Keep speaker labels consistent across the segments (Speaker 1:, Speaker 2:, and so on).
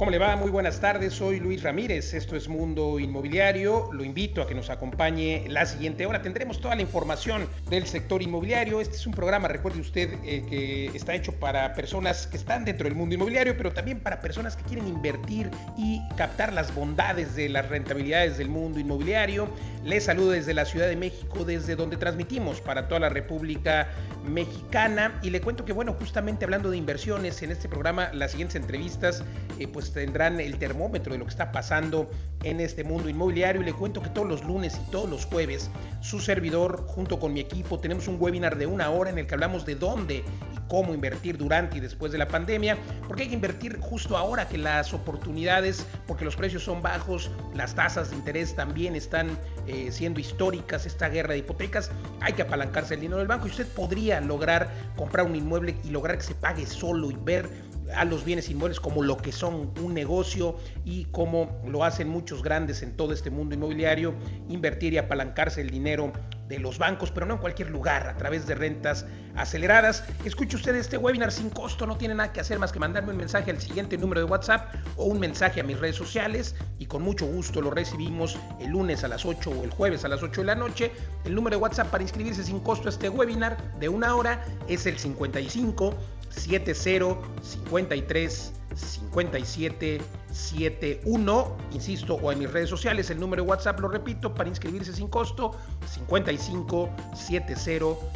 Speaker 1: ¿Cómo le va? Muy buenas tardes, soy Luis Ramírez, esto es Mundo Inmobiliario, lo invito a que nos acompañe la siguiente hora, tendremos toda la información del sector inmobiliario, este es un programa, recuerde usted, eh, que está hecho para personas que están dentro del mundo inmobiliario, pero también para personas que quieren invertir y captar las bondades de las rentabilidades del mundo inmobiliario. Les saludo desde la Ciudad de México, desde donde transmitimos para toda la República Mexicana y le cuento que, bueno, justamente hablando de inversiones en este programa, las siguientes entrevistas, eh, pues tendrán el termómetro de lo que está pasando en este mundo inmobiliario. Y le cuento que todos los lunes y todos los jueves su servidor junto con mi equipo tenemos un webinar de una hora en el que hablamos de dónde y cómo invertir durante y después de la pandemia, porque hay que invertir justo ahora que las oportunidades, porque los precios son bajos, las tasas de interés también están eh, siendo históricas, esta guerra de hipotecas, hay que apalancarse el dinero del banco. Y usted podría lograr comprar un inmueble y lograr que se pague solo y ver a los bienes inmuebles como lo que son un negocio y como lo hacen muchos grandes en todo este mundo inmobiliario, invertir y apalancarse el dinero de los bancos, pero no en cualquier lugar, a través de rentas aceleradas. Escuche usted este webinar sin costo, no tiene nada que hacer más que mandarme un mensaje al siguiente número de WhatsApp o un mensaje a mis redes sociales y con mucho gusto lo recibimos el lunes a las 8 o el jueves a las 8 de la noche. El número de WhatsApp para inscribirse sin costo a este webinar de una hora es el 55 70 53 57 71, insisto, o en mis redes sociales, el número de WhatsApp, lo repito, para inscribirse sin costo, 55 70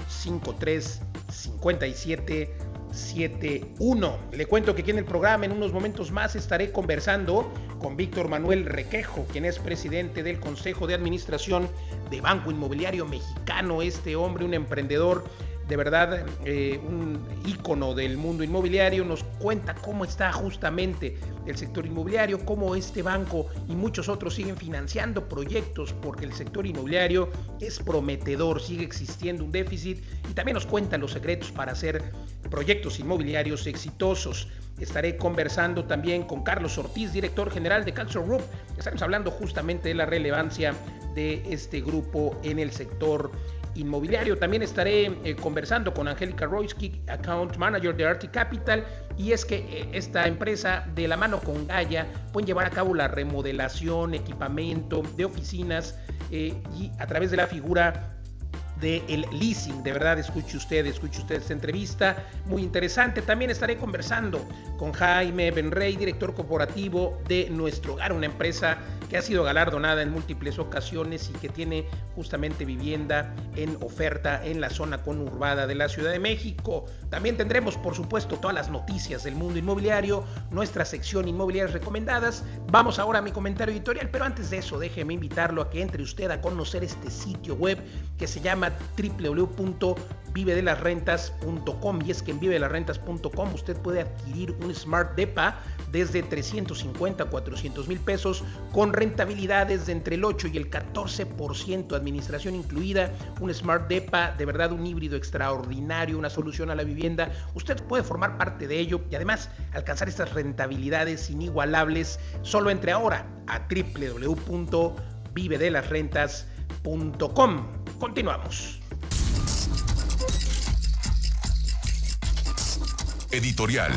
Speaker 1: 53 57 71. Le cuento que aquí en el programa en unos momentos más estaré conversando con Víctor Manuel Requejo, quien es presidente del Consejo de Administración de Banco Inmobiliario Mexicano. Este hombre, un emprendedor de verdad eh, un ícono del mundo inmobiliario, nos cuenta cómo está justamente el sector inmobiliario, cómo este banco y muchos otros siguen financiando proyectos porque el sector inmobiliario es prometedor, sigue existiendo un déficit y también nos cuenta los secretos para hacer proyectos inmobiliarios exitosos. Estaré conversando también con Carlos Ortiz, director general de Calcio Group. Estamos hablando justamente de la relevancia de este grupo en el sector inmobiliario. También estaré eh, conversando con Angélica Royski, Account Manager de Arti Capital, y es que eh, esta empresa de la mano con Gaia pueden llevar a cabo la remodelación, equipamiento de oficinas eh, y a través de la figura del leasing. De verdad, escuche usted, escuche usted esta entrevista, muy interesante. También estaré conversando con Jaime Benrey, director corporativo de Nuestro Hogar, una empresa que ha sido galardonada en múltiples ocasiones y que tiene justamente vivienda en oferta en la zona conurbada de la Ciudad de México. También tendremos, por supuesto, todas las noticias del mundo inmobiliario, nuestra sección inmobiliarias recomendadas. Vamos ahora a mi comentario editorial, pero antes de eso, déjeme invitarlo a que entre usted a conocer este sitio web que se llama www.vivedelasrentas.com y es que en vivedelasrentas.com usted puede adquirir un Smart Depa desde 350 a 400 mil pesos con rentabilidades de entre el 8 y el 14%, administración incluida, un Smart Depa, de verdad un híbrido extraordinario, una solución a la vivienda. Usted puede formar parte de ello y además alcanzar estas rentabilidades inigualables. Solo entre ahora a www.vivedelasrentas.com. Continuamos.
Speaker 2: Editorial.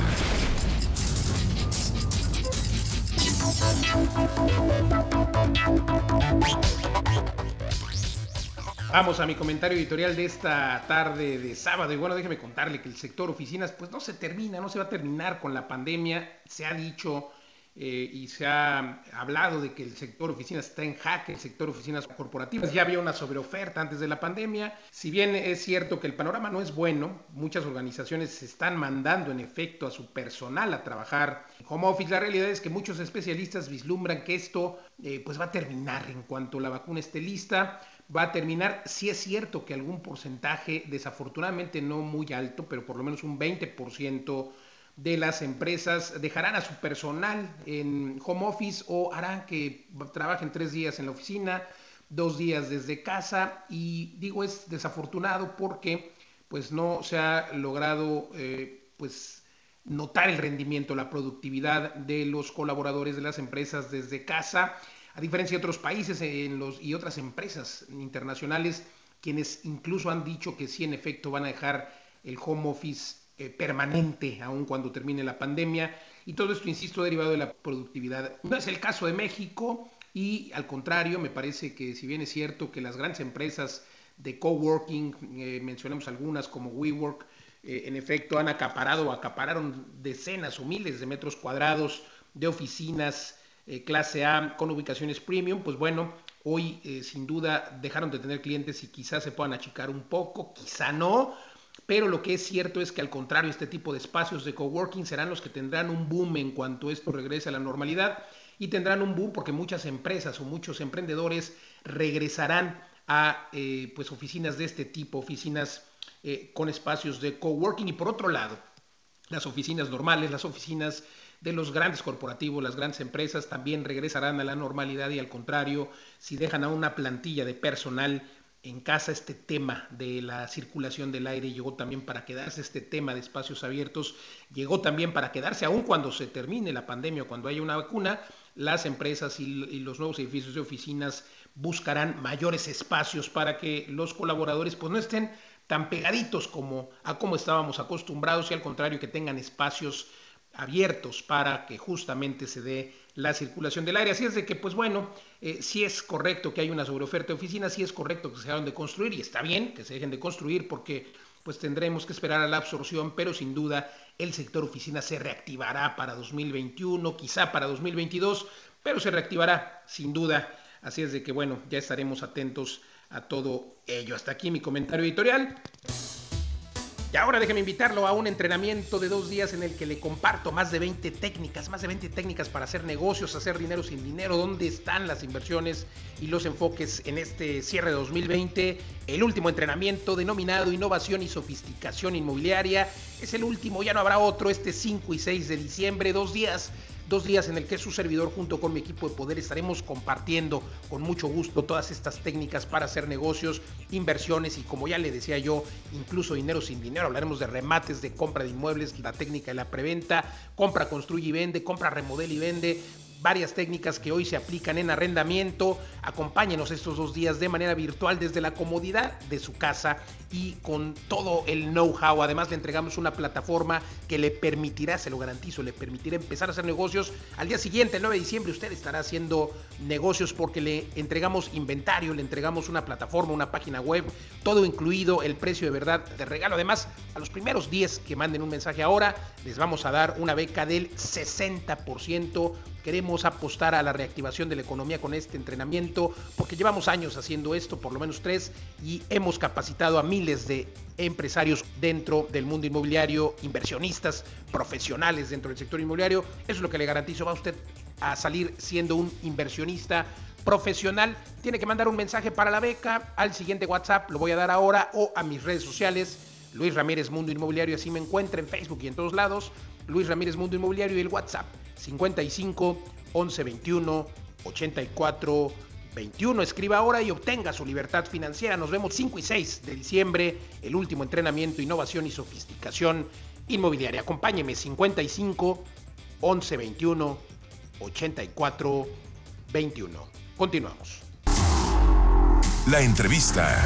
Speaker 1: Vamos a mi comentario editorial de esta tarde de sábado. Y bueno, déjeme contarle que el sector oficinas pues no se termina, no se va a terminar con la pandemia. Se ha dicho eh, y se ha hablado de que el sector oficinas está en jaque, el sector oficinas corporativas. Ya había una sobreoferta antes de la pandemia. Si bien es cierto que el panorama no es bueno, muchas organizaciones están mandando en efecto a su personal a trabajar home office. La realidad es que muchos especialistas vislumbran que esto eh, pues va a terminar en cuanto la vacuna esté lista va a terminar. Si es cierto que algún porcentaje, desafortunadamente no muy alto, pero por lo menos un 20% de las empresas dejarán a su personal en home office o harán que trabajen tres días en la oficina, dos días desde casa. Y digo es desafortunado porque pues no se ha logrado eh, pues notar el rendimiento, la productividad de los colaboradores de las empresas desde casa. A diferencia de otros países en los, y otras empresas internacionales, quienes incluso han dicho que sí, en efecto, van a dejar el home office eh, permanente, aun cuando termine la pandemia. Y todo esto, insisto, derivado de la productividad. No es el caso de México y al contrario, me parece que si bien es cierto que las grandes empresas de coworking, eh, mencionemos algunas como WeWork, eh, en efecto han acaparado o acapararon decenas o miles de metros cuadrados de oficinas eh, clase A con ubicaciones premium, pues bueno, hoy sin duda dejaron de tener clientes y quizás se puedan achicar un poco, quizá no, pero lo que es cierto es que al contrario, este tipo de espacios de coworking serán los que tendrán un boom en cuanto esto regrese a la normalidad y tendrán un boom porque muchas empresas o muchos emprendedores regresarán a eh, pues oficinas de este tipo, oficinas eh, con espacios de coworking y por otro lado, las oficinas normales, las oficinas de los grandes corporativos, las grandes empresas también regresarán a la normalidad y al contrario, si dejan a una plantilla de personal en casa este tema de la circulación del aire llegó también para quedarse, este tema de espacios abiertos llegó también para quedarse, aun cuando se termine la pandemia o cuando haya una vacuna, las empresas y, los nuevos edificios de oficinas buscarán mayores espacios para que los colaboradores pues no estén tan pegaditos como a como estábamos acostumbrados y al contrario que tengan espacios abiertos para que justamente se dé la circulación del aire. Así es de que, pues bueno, eh, si es correcto que hay una sobreoferta de oficinas, sí es correcto que se dejen de construir y está bien que se dejen de construir porque pues tendremos que esperar a la absorción, pero sin duda el sector oficina se reactivará para 2021, quizá para 2022, pero se reactivará sin duda. Así es de que bueno, ya estaremos atentos a todo ello. Hasta aquí mi comentario editorial. Y ahora déjeme invitarlo a un entrenamiento de dos días en el que le comparto más de 20 técnicas, más de 20 técnicas para hacer negocios, hacer dinero sin dinero, dónde están las inversiones y los enfoques en este cierre de 2020. El último entrenamiento denominado Innovación y Sofisticación Inmobiliaria es el último, ya no habrá otro, este 5 y 6 de diciembre, dos días dos días en el que su servidor junto con mi equipo de poder estaremos compartiendo con mucho gusto todas estas técnicas para hacer negocios, inversiones y como ya le decía yo, incluso dinero sin dinero. Hablaremos de remates, de compra de inmuebles, la técnica de la preventa, compra, construye y vende, compra, remodela y vende varias técnicas que hoy se aplican en arrendamiento. Acompáñenos estos dos días de manera virtual desde la comodidad de su casa y con todo el know-how. Además le entregamos una plataforma que le permitirá, se lo garantizo, le permitirá empezar a hacer negocios. Al día siguiente, el 9 de diciembre, usted estará haciendo negocios porque le entregamos inventario, le entregamos una plataforma, una página web, todo incluido, el precio de verdad de regalo. Además, a los primeros 10 que manden un mensaje ahora, les vamos a dar una beca del 60% Queremos apostar a la reactivación de la economía con este entrenamiento porque llevamos años haciendo esto, por lo menos tres, y hemos capacitado a miles de empresarios dentro del mundo inmobiliario, inversionistas, profesionales dentro del sector inmobiliario. Eso es lo que le garantizo. Va usted a salir siendo un inversionista profesional. Tiene que mandar un mensaje para la beca al siguiente WhatsApp, lo voy a dar ahora, o a mis redes sociales. Luis Ramírez Mundo Inmobiliario, así me encuentra en Facebook y en todos lados. Luis Ramírez Mundo Inmobiliario y el WhatsApp 55 11 21 84 21. Escriba ahora y obtenga su libertad financiera. Nos vemos 5 y 6 de diciembre, el último entrenamiento, innovación y sofisticación inmobiliaria. Acompáñeme 55 11 21 84 21. Continuamos.
Speaker 2: La entrevista.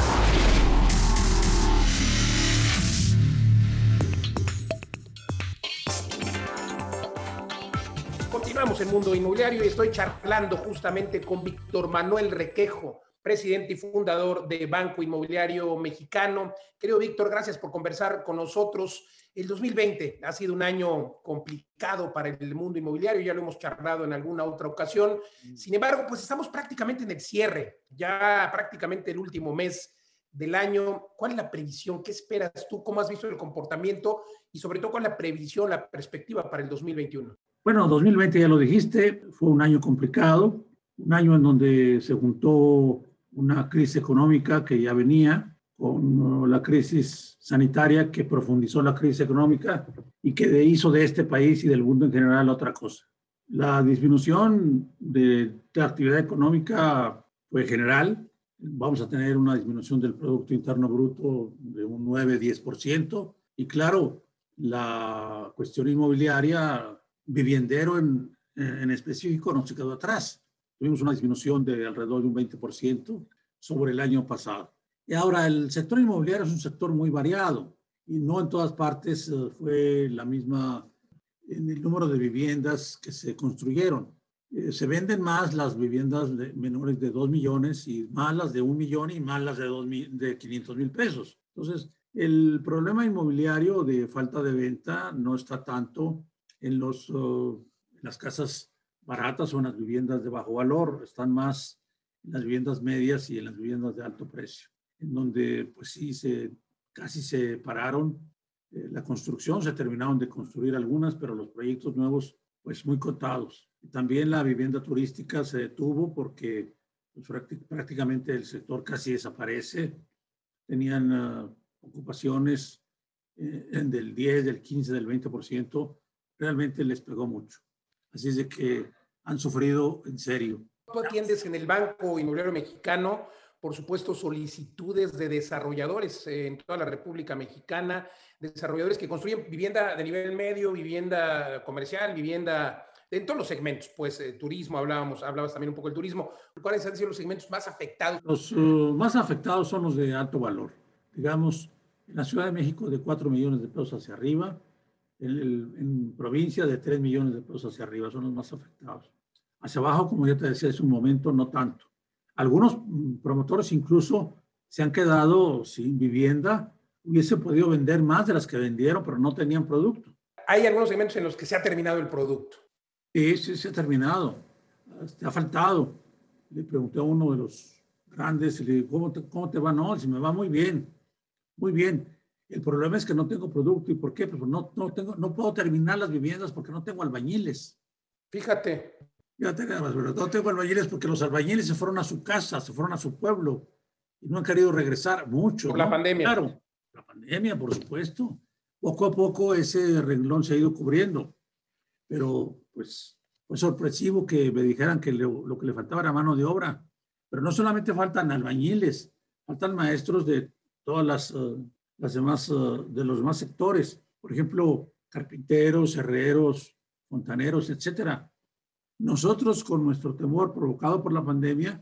Speaker 1: Continuamos en Mundo Inmobiliario y estoy charlando justamente con Víctor Manuel Requejo, presidente y fundador de Banco Inmobiliario Mexicano. Querido Víctor, gracias por conversar con nosotros. El 2020 ha sido un año complicado para el mundo inmobiliario, ya lo hemos charlado en alguna otra ocasión. Sin embargo, pues estamos prácticamente en el cierre, ya prácticamente el último mes del año. ¿Cuál es la previsión? ¿Qué esperas tú? ¿Cómo has visto el comportamiento? Y sobre todo, ¿cuál es la previsión, la perspectiva para el 2021?
Speaker 3: Bueno, 2020 ya lo dijiste, fue un año complicado, un año en donde se juntó una crisis económica que ya venía con la crisis sanitaria que profundizó la crisis económica y que hizo de este país y del mundo en general otra cosa. La disminución de, la actividad económica fue general. Vamos a tener una disminución del Producto Interno Bruto de un 9-10%. Y claro, la cuestión inmobiliaria viviendero en, en específico no se quedó atrás. tuvimos una disminución de alrededor de un 20% sobre el año pasado. Y ahora el sector inmobiliario es un sector muy variado y no en todas partes eh, fue la misma en el número de viviendas que se construyeron. Eh, se venden más las viviendas de menores de 2 millones y más las de 1 millón y más las de, 2 de 500 mil pesos. Entonces, el problema inmobiliario de falta de venta no está tanto en los, uh, las casas baratas o en las viviendas de bajo valor, están más en las viviendas medias y en las viviendas de alto precio, en donde pues sí, se, casi se pararon eh, la construcción, se terminaron de construir algunas, pero los proyectos nuevos pues muy contados. También la vivienda turística se detuvo porque pues, prácticamente el sector casi desaparece. Tenían uh, ocupaciones eh, del 10, del 15, del 20%, realmente les pegó mucho. Así es de que han sufrido en serio.
Speaker 1: Tú atiendes en el Banco Inmobiliario Mexicano, por supuesto, solicitudes de desarrolladores en toda la República Mexicana, desarrolladores que construyen vivienda de nivel medio, vivienda comercial, vivienda en todos los segmentos, pues eh, turismo, hablábamos, hablabas también un poco del turismo. ¿Cuáles han sido los segmentos más afectados?
Speaker 3: Los uh, más afectados son los de alto valor digamos, en la Ciudad de México de 4 millones de pesos hacia arriba, en, en, provincia de 3 millones de pesos hacia arriba, son los más afectados. Hacia abajo, como ya te decía hace un momento, no tanto. Algunos mm, promotores incluso se han quedado sin vivienda, hubiese podido vender más de las que vendieron, pero no tenían producto.
Speaker 1: Hay algunos segmentos en los que se ha terminado el producto.
Speaker 3: Sí, sí, se ha terminado. Te ha faltado. Le pregunté a uno de los grandes le digo, ¿cómo te, cómo te va? No, si me va muy bien muy bien. El problema es que no tengo producto. ¿Y por qué? Pues no, no, tengo, no puedo terminar las viviendas porque no tengo albañiles.
Speaker 1: Fíjate.
Speaker 3: Fíjate pero no tengo albañiles porque los albañiles se fueron a su casa, se fueron a su pueblo y no han querido regresar mucho.
Speaker 1: Por la pandemia.
Speaker 3: Claro, la pandemia, por supuesto. Poco a poco ese renglón se ha ido cubriendo. Pero pues fue sorpresivo que me dijeran que lo, lo que le faltaba era mano de obra. Pero no solamente faltan albañiles, faltan maestros de todas las, eh, las demás, eh, de los demás sectores, por ejemplo, carpinteros, herreros, fontaneros, etcétera. Nosotros, con nuestro temor provocado por la pandemia,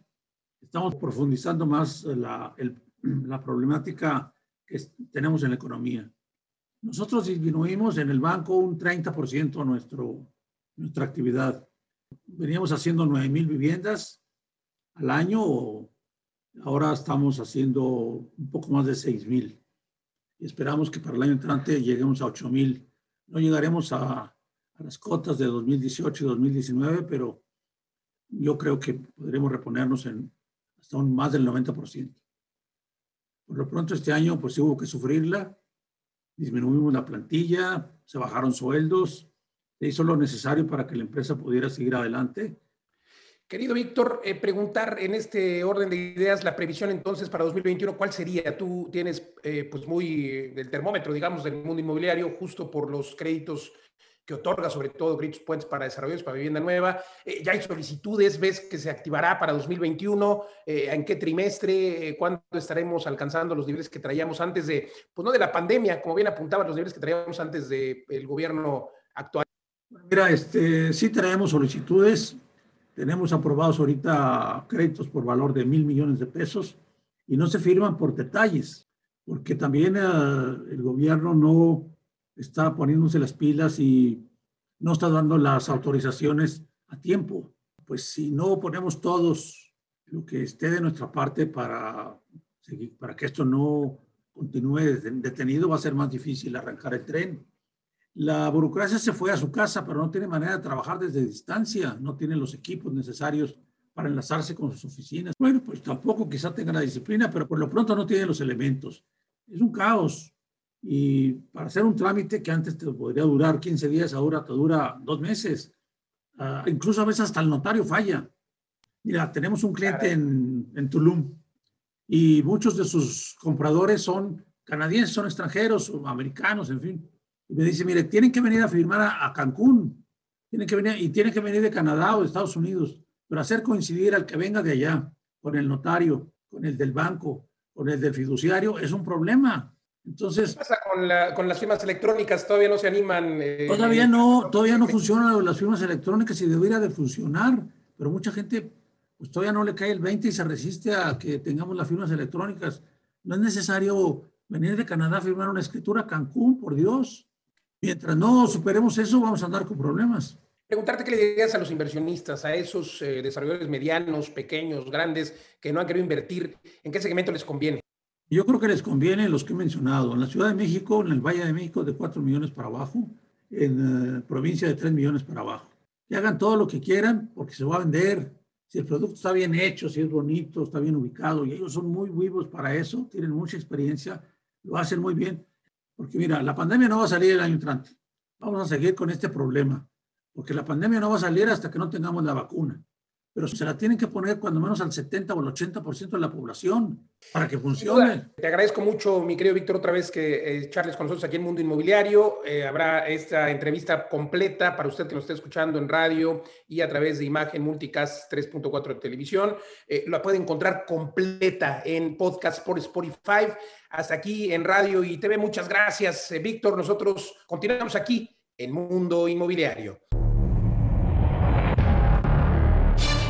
Speaker 3: estamos profundizando más la, la problemática que tenemos en la economía. Nosotros disminuimos en el banco un 30% nuestro, nuestra actividad. Veníamos haciendo 9 mil viviendas al año Ahora estamos haciendo un poco más de 6 mil. Y esperamos que para el año entrante lleguemos a 8 mil. No llegaremos a, a, las cotas de 2018 y 2019, pero yo creo que podremos reponernos en hasta un más del 90%. Por lo pronto este año pues hubo que sufrirla, disminuimos la plantilla, se bajaron sueldos, se hizo lo necesario para que la empresa pudiera seguir adelante
Speaker 1: Querido Víctor, eh, preguntar en este orden de ideas la previsión entonces para 2021, ¿cuál sería? Tú tienes eh, pues muy eh, el termómetro, digamos, del mundo inmobiliario justo por los créditos que otorga, sobre todo créditos puentes para desarrollos, para vivienda nueva. ya hay solicitudes, ves que se activará para 2021, en qué trimestre, cuándo estaremos alcanzando los niveles que traíamos antes de, pues no de la pandemia, como bien apuntaban los niveles que traíamos antes del gobierno actual.
Speaker 3: Mira, este, sí traemos solicitudes, tenemos aprobados ahorita créditos por valor de mil millones de pesos y no se firman por detalles, porque también eh, el gobierno no está poniéndose las pilas y no está dando las autorizaciones a tiempo. Pues si no ponemos todos lo que esté de nuestra parte para, para que esto no continúe detenido, va a ser más difícil arrancar el tren. La burocracia se fue a su casa, pero no tiene manera de trabajar desde distancia, no tiene los equipos necesarios para enlazarse con sus oficinas. Bueno, pues tampoco quizá tenga la disciplina, pero por lo pronto no tiene los elementos. Es un caos. Y para hacer un trámite que antes te podría durar 15 días, ahora te dura dos meses. Uh, incluso a veces hasta el notario falla. Mira, tenemos un cliente en, en Tulum y muchos de sus compradores son canadienses, son extranjeros o americanos, en fin. Y me dice, mire, tienen que venir a firmar a, Cancún, tienen que venir, y tienen que venir de Canadá o de Estados Unidos, pero hacer coincidir al que venga de allá, con el notario, con el del banco, con el del fiduciario, es un problema. Entonces,
Speaker 1: ¿Qué pasa con, la, con, las firmas electrónicas? ¿Todavía no se animan?
Speaker 3: Eh, todavía no, todavía no funcionan las firmas electrónicas y debería de funcionar, pero mucha gente pues todavía no le cae el 20 y se resiste a que tengamos las firmas electrónicas. No es necesario venir de Canadá a firmar una escritura a Cancún, por Dios. Mientras no superemos eso, vamos a andar con problemas.
Speaker 1: Preguntarte qué le dirías a los inversionistas, a esos eh, desarrolladores medianos, pequeños, grandes, que no han querido invertir, ¿en qué segmento les conviene?
Speaker 3: Yo creo que les conviene los que he mencionado. En la Ciudad de México, en el Valle de México, de 4 millones para abajo, en eh, provincia de 3 millones para abajo. Que hagan todo lo que quieran porque se va a vender. Si el producto está bien hecho, si es bonito, está bien ubicado, y ellos son muy vivos para eso, tienen mucha experiencia, lo hacen muy bien. Porque mira, la pandemia no va a salir el año entrante. Vamos a seguir con este problema, porque la pandemia no va a salir hasta que no tengamos la vacuna pero se la tienen que poner cuando menos al 70 o al 80% de la población para que funcione.
Speaker 1: Te agradezco mucho, mi querido Víctor, otra vez que eh, charles con nosotros aquí en Mundo Inmobiliario. Eh, habrá esta entrevista completa para usted que nos esté escuchando en radio y a través de imagen multicast 3.4 de televisión. Eh, la puede encontrar completa en podcast por Spotify. Hasta aquí en radio y TV. Muchas gracias, Víctor. Nosotros continuamos aquí en Mundo Inmobiliario.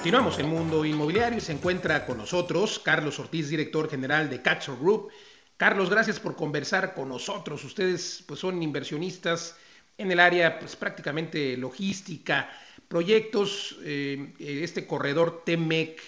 Speaker 1: Continuamos en Mundo Inmobiliario y se encuentra con nosotros Carlos Ortiz, director general de Catcher Group. Carlos, gracias por conversar con nosotros. Ustedes pues, son inversionistas en el área pues, prácticamente logística, proyectos, eh, este corredor TEMEC,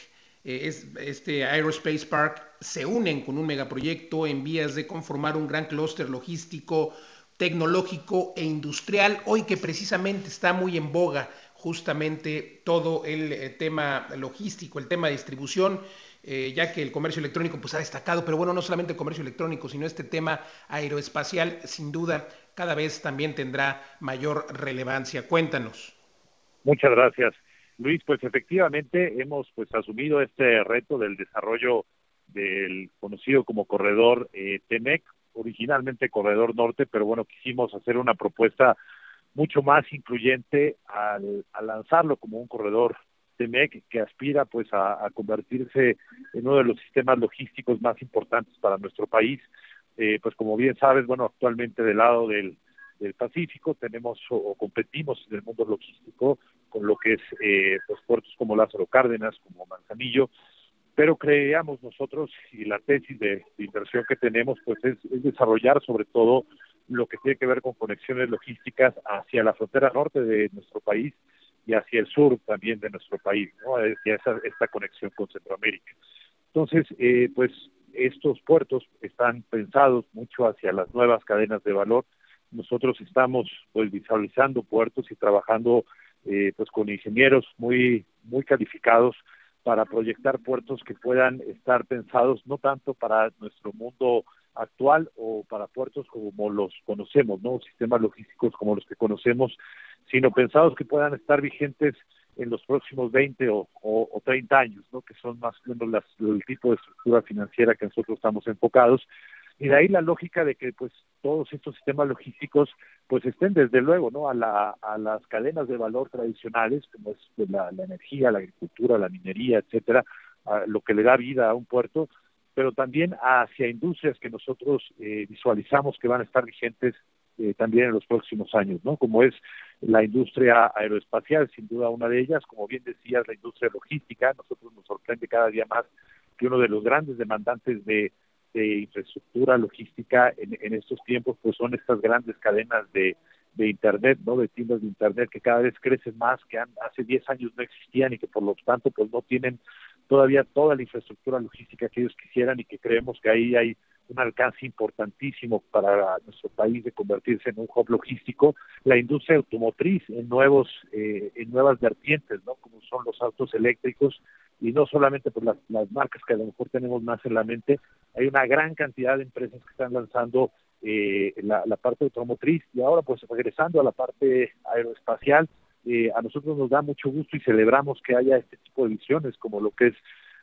Speaker 1: eh, este Aerospace Park, se unen con un megaproyecto en vías de conformar un gran clúster logístico, tecnológico e industrial, hoy que precisamente está muy en boga justamente todo el eh, tema logístico, el tema de distribución, eh, ya que el comercio electrónico pues ha destacado, pero bueno, no solamente el comercio electrónico, sino este tema aeroespacial, sin duda, cada vez también tendrá mayor relevancia. Cuéntanos.
Speaker 4: Muchas gracias. Luis, pues efectivamente hemos pues asumido este reto del desarrollo del conocido como corredor eh, TEMEC, originalmente corredor norte, pero bueno, quisimos hacer una propuesta mucho más incluyente al, lanzarlo como un corredor TEMEC que aspira pues a, convertirse en uno de los sistemas logísticos más importantes para nuestro país. Eh, pues como bien sabes, bueno, actualmente del lado del, Pacífico tenemos o, competimos en el mundo logístico con lo que es eh, pues puertos como Lázaro Cárdenas, como Manzanillo, pero creíamos nosotros y la tesis de, inversión que tenemos pues es, desarrollar sobre todo lo que tiene que ver con conexiones logísticas hacia la frontera norte de nuestro país y hacia el sur también de nuestro país, ¿no? hacia esa, esta conexión con Centroamérica. Entonces, eh, pues estos puertos están pensados mucho hacia las nuevas cadenas de valor. Nosotros estamos pues visualizando puertos y trabajando eh, pues con ingenieros muy muy calificados para proyectar puertos que puedan estar pensados no tanto para nuestro mundo actual o para puertos como los conocemos, ¿no? Sistemas logísticos como los que conocemos, sino pensados que puedan estar vigentes en los próximos 20 o, o, 30 años, ¿no? Que son más o menos el tipo de estructura financiera que nosotros estamos enfocados. Y de ahí la lógica de que pues todos estos sistemas logísticos pues estén desde luego no a, la, a las cadenas de valor tradicionales como es la, la energía, la agricultura, la minería, etcétera, lo que le da vida a un puerto, pero también hacia industrias que nosotros eh, visualizamos que van a estar vigentes eh, también en los próximos años, ¿no? Como es la industria aeroespacial, sin duda una de ellas, como bien decías, la industria logística, nosotros nos sorprende cada día más que uno de los grandes demandantes de, infraestructura logística en, en, estos tiempos, pues son estas grandes cadenas de, de Internet, ¿no? De tiendas de Internet que cada vez crecen más, que hace 10 años no existían y que por lo tanto pues no tienen todavía toda la infraestructura logística que ellos quisieran y que creemos que ahí hay un alcance importantísimo para nuestro país de convertirse en un hub logístico, la industria automotriz en nuevos eh, en nuevas vertientes, ¿no? Como son los autos eléctricos y no solamente por las, las marcas que a lo mejor tenemos más en la mente, hay una gran cantidad de empresas que están lanzando eh, la, la parte automotriz y ahora pues regresando a la parte aeroespacial, eh, a nosotros nos da mucho gusto y celebramos que haya este tipo de visiones como lo que es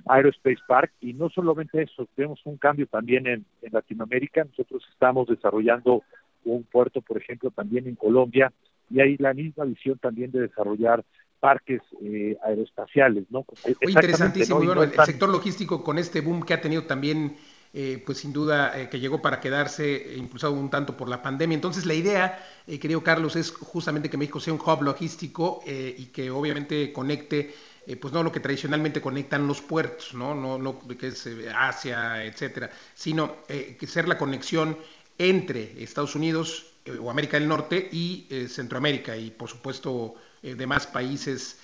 Speaker 4: Aerospace Park y no solamente eso, tenemos un cambio también en, Latinoamérica, nosotros estamos desarrollando un puerto, por ejemplo, también en Colombia y hay la misma visión también de desarrollar parques eh, aeroespaciales, ¿no?
Speaker 1: Muy interesantísimo. bueno, el sector logístico con este boom que ha tenido también eh, pues sin duda eh, que llegó para quedarse, eh, impulsado un tanto por la pandemia. Entonces la idea, querido Carlos, es justamente que México sea un hub logístico y que obviamente conecte, pues no lo que tradicionalmente conectan los puertos, no, no, no que es Asia, etcétera, sino que ser la conexión entre Estados Unidos o América del Norte y Centroamérica y por supuesto demás países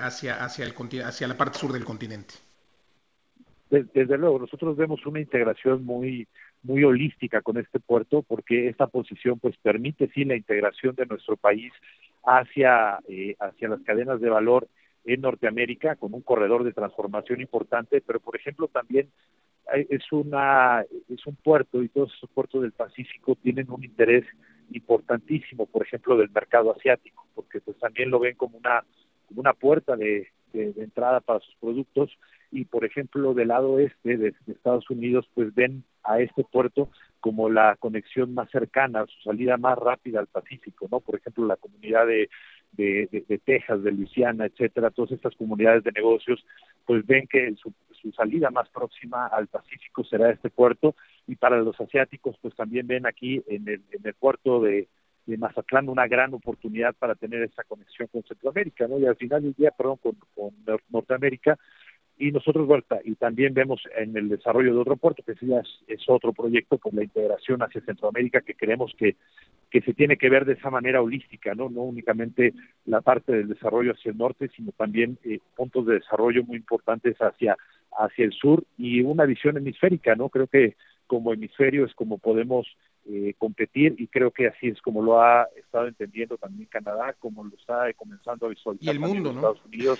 Speaker 1: hacia, hacia, el, hacia la parte sur del continente
Speaker 4: desde luego, nosotros vemos una integración muy muy holística con este puerto porque esta posición pues permite sí la integración de nuestro país hacia eh, hacia las cadenas de valor en Norteamérica con un corredor de transformación importante, pero por ejemplo también es una es un puerto y todos esos puertos del Pacífico tienen un interés importantísimo, por ejemplo, del mercado asiático, porque pues también lo ven como una como una puerta de entrada para sus productos y por ejemplo del lado este de, Estados Unidos pues ven a este puerto como la conexión más cercana, su salida más rápida al Pacífico, ¿no? Por ejemplo, la comunidad de, de, de, Texas, de Luisiana, etcétera, todas estas comunidades de negocios, pues ven que su, su salida más próxima al Pacífico será este puerto y para los asiáticos pues también ven aquí en el, en el puerto de, de Mazatlán una gran oportunidad para tener esa conexión con Centroamérica, ¿no? Y al final del día, perdón, con, con Norteamérica, y nosotros vuelta y también vemos en el desarrollo de otro puerto que sí es, otro proyecto con la integración hacia Centroamérica que creemos que que se tiene que ver de esa manera holística no no únicamente la parte del desarrollo hacia el norte sino también eh, puntos de desarrollo muy importantes hacia hacia el sur y una visión hemisférica no creo que como hemisferio es como podemos eh, competir y creo que así es como lo ha estado entendiendo también Canadá como lo está comenzando a visualizar
Speaker 1: y el mundo,
Speaker 4: Estados Unidos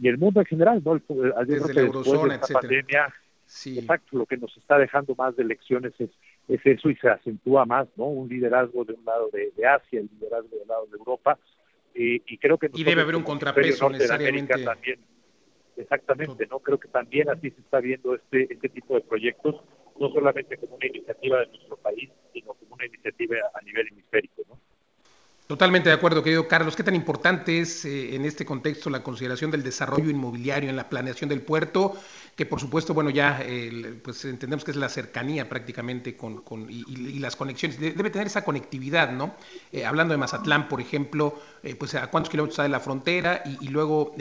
Speaker 4: y el mundo en general, ¿no?
Speaker 1: Desde la eurozona, de
Speaker 4: pandemia, exacto, lo que nos está dejando más de lecciones es, es eso y se acentúa más, ¿no? Un liderazgo de un lado de, Asia, el liderazgo del lado de Europa, y creo que...
Speaker 1: Y debe haber un contrapeso necesariamente.
Speaker 4: También, exactamente, ¿no? Creo que también así se está viendo este, este tipo de proyectos, no solamente como una iniciativa de nuestro país, sino como una iniciativa a nivel hemisférico, ¿no?
Speaker 1: Totalmente de acuerdo, querido Carlos. ¿Qué tan importante es eh, en este contexto la consideración del desarrollo inmobiliario en la planeación del puerto? Que por supuesto, bueno, ya pues entendemos que es la cercanía prácticamente con, y, las conexiones. Debe tener esa conectividad, ¿no? Eh, hablando de Mazatlán, por ejemplo, eh, pues a cuántos kilómetros está de la frontera y, luego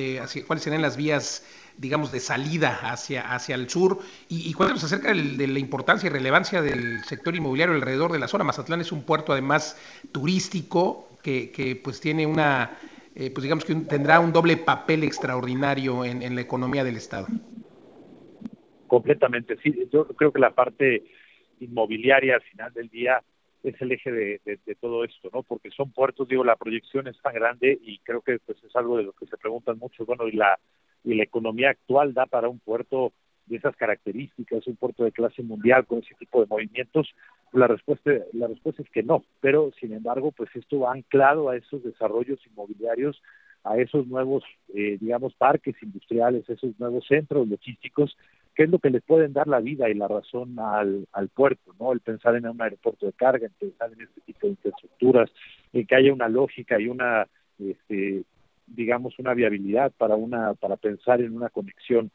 Speaker 1: cuáles serían las vías digamos, de salida hacia, hacia el sur. Y, y cuéntanos acerca de la importancia y relevancia del sector inmobiliario alrededor de la zona. Mazatlán es un puerto además turístico, que, pues tiene una, eh, pues digamos que tendrá un doble papel extraordinario en, la economía del Estado.
Speaker 4: Completamente, sí. Yo creo que la parte inmobiliaria al final del día es el eje de, todo esto, ¿no? Porque son puertos, digo, la proyección es tan grande y creo que pues es algo de lo que se preguntan mucho, bueno, y la y la economía actual da para un puerto de esas características, un puerto de clase mundial con ese tipo de movimientos? La respuesta, la respuesta es que no, pero sin embargo, pues esto va anclado a esos desarrollos inmobiliarios, a esos nuevos, eh, digamos, parques industriales, esos nuevos centros logísticos, que es lo que le pueden dar la vida y la razón al, al puerto, ¿no? El pensar en un aeropuerto de carga, el pensar en este tipo de infraestructuras, en que haya una lógica y una, este, digamos, una viabilidad para una, para pensar en una conexión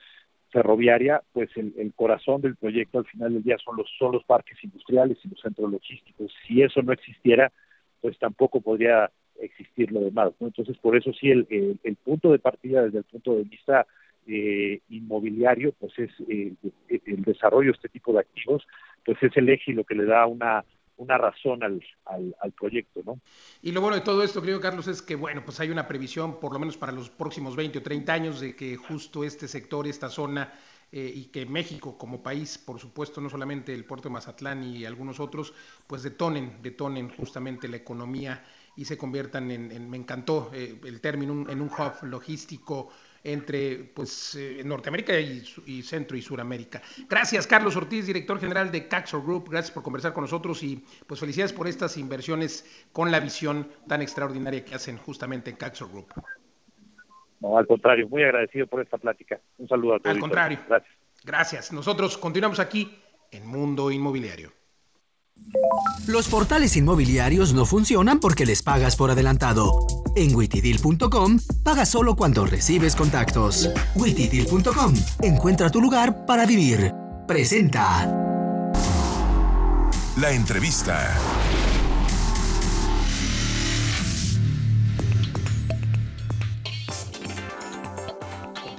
Speaker 4: ferroviaria, pues el, corazón del proyecto al final del día son los, son los parques industriales y los centros logísticos. Si eso no existiera, pues tampoco podría existir lo demás. Entonces, por eso sí, el, el, punto de partida desde el punto de vista eh, inmobiliario, pues es eh, el desarrollo de este tipo de activos, pues es el eje y lo que le da una una razón al, al, proyecto, ¿no?
Speaker 1: Y lo bueno de todo esto, creo, Carlos, es que, bueno, pues hay una previsión, por lo menos para los próximos 20 o 30 años, de que justo este sector, esta zona, eh, y que México como país, por supuesto, no solamente el puerto de Mazatlán y algunos otros, pues detonen, detonen justamente la economía y se conviertan en, me encantó eh, el término, en un hub logístico entre pues, eh, Norteamérica y, Centro y Suramérica. Gracias, Carlos Ortiz, director general de Caxor Group. Gracias por conversar con nosotros y pues felicidades por estas inversiones con la visión tan extraordinaria que hacen justamente en Caxor Group.
Speaker 4: No, al contrario, muy agradecido por esta plática. Un saludo a todos.
Speaker 1: Al contrario. Gracias. Gracias. Nosotros continuamos aquí en Mundo Inmobiliario.
Speaker 5: Los portales inmobiliarios no funcionan porque les pagas por adelantado. En witidil.com paga solo cuando recibes contactos. witidil.com encuentra tu lugar para vivir. Presenta.
Speaker 2: La entrevista.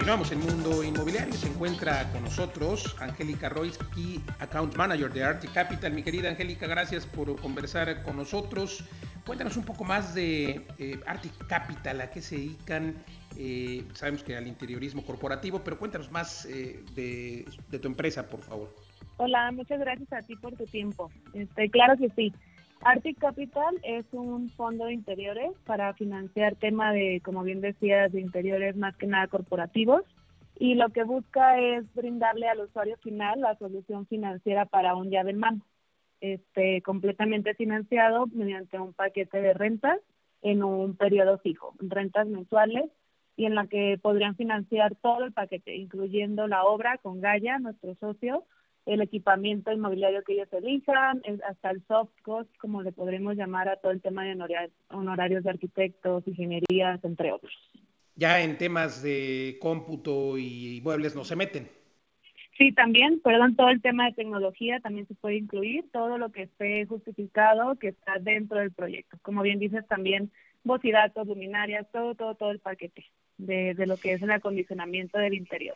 Speaker 1: Continuamos en Mundo Inmobiliario. Se encuentra con nosotros Angélica Royce, Key Account Manager de Arctic Capital. Mi querida Angélica, gracias por conversar con nosotros. Cuéntanos un poco más de eh, Capital, a qué se dedican. Eh, sabemos que al interiorismo corporativo, pero cuéntanos más eh, de, de, tu empresa, por favor.
Speaker 6: Hola, muchas gracias a ti por tu tiempo. Este, claro que sí. Arctic Capital es un fondo de interiores para financiar tema de, como bien decías, de interiores más que nada corporativos. Y lo que busca es brindarle al usuario final la solución financiera para un llave en mano, este, completamente financiado mediante un paquete de rentas en un periodo fijo, rentas mensuales y en la que podrían financiar todo el paquete, incluyendo la obra con Gaia, nuestro socio, el equipamiento inmobiliario que ellos elijan, hasta el soft cost, como le podremos llamar a todo el tema de honorarios de arquitectos, ingenierías, entre otros.
Speaker 1: Ya en temas de cómputo y muebles no se meten.
Speaker 6: Sí, también, perdón, todo el tema de tecnología también se puede incluir, todo lo que esté justificado, que está dentro del proyecto. Como bien dices, también voz y datos, luminarias, todo, todo, todo el paquete de, de lo que es el acondicionamiento del interior.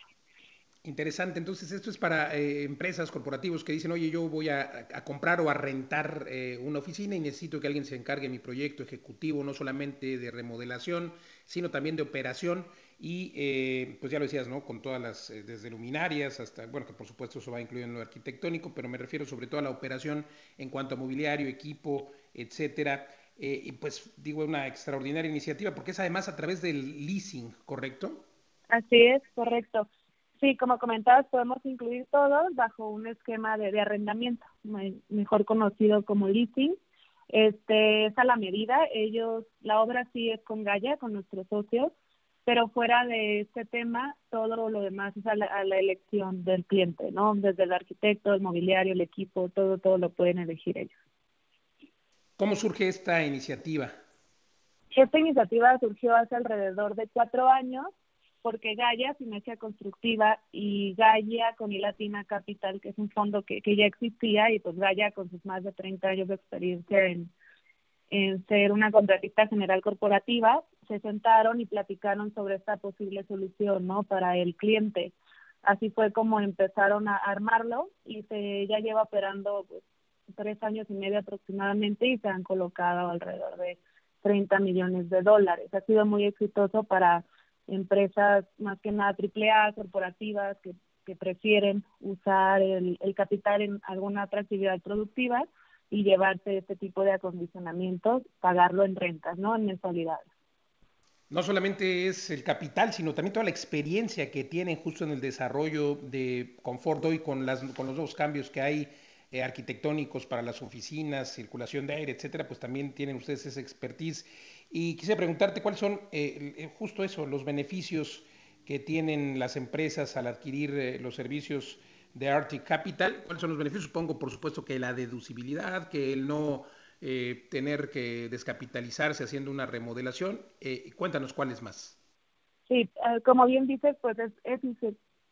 Speaker 1: Interesante. Entonces, esto es para eh, empresas, corporativos que dicen, oye, yo voy a, comprar o a rentar eh, una oficina y necesito que alguien se encargue de mi proyecto ejecutivo, no solamente de remodelación, sino también de operación. Y eh, pues ya lo decías, ¿no? Con todas las, desde luminarias hasta, bueno, que por supuesto eso va incluido en lo arquitectónico, pero me refiero sobre todo a la operación en cuanto a mobiliario, equipo, etcétera. y pues digo, una extraordinaria iniciativa porque es además a través del leasing, ¿correcto?
Speaker 6: Así es, correcto. Sí, como comentabas, podemos incluir todos bajo un esquema de, arrendamiento, mejor conocido como leasing. Este es a la medida. Ellos, la obra sí es con Gaia, con nuestros socios, pero fuera de este tema, todo lo demás es a la, a la, elección del cliente, ¿no? Desde el arquitecto, el mobiliario, el equipo, todo, todo lo pueden elegir ellos.
Speaker 1: ¿Cómo surge esta iniciativa?
Speaker 6: Esta iniciativa surgió hace alrededor de cuatro años porque Gaia, Sinergia Constructiva, y Gaia con Latina Capital, que es un fondo que, que ya existía, y pues Gaia con sus más de 30 años de experiencia en, en ser una contratista general corporativa, se sentaron y platicaron sobre esta posible solución, ¿no? Para el cliente. Así fue como empezaron a armarlo y se ya lleva operando pues, tres años y medio aproximadamente y se han colocado alrededor de 30 millones de dólares. Ha sido muy exitoso para empresas más que nada AAA, corporativas, que, que prefieren usar el, el capital en alguna otra actividad productiva y llevarse este tipo de acondicionamientos, pagarlo en rentas, ¿no? En mensualidades.
Speaker 1: No solamente es el capital, sino también toda la experiencia que tienen justo en el desarrollo de confort hoy con, las, con los nuevos cambios que hay eh, arquitectónicos para las oficinas, circulación de aire, etcétera, pues también tienen ustedes esa expertise y quise preguntarte cuáles son eh, eh, justo eso, los beneficios que tienen las empresas al adquirir eh, los servicios de Arctic Capital. ¿Cuáles son los beneficios? Supongo, por supuesto, que la deducibilidad, que el no tener que descapitalizarse haciendo una remodelación. cuéntanos cuáles más.
Speaker 6: Sí, como bien dices, pues es, es,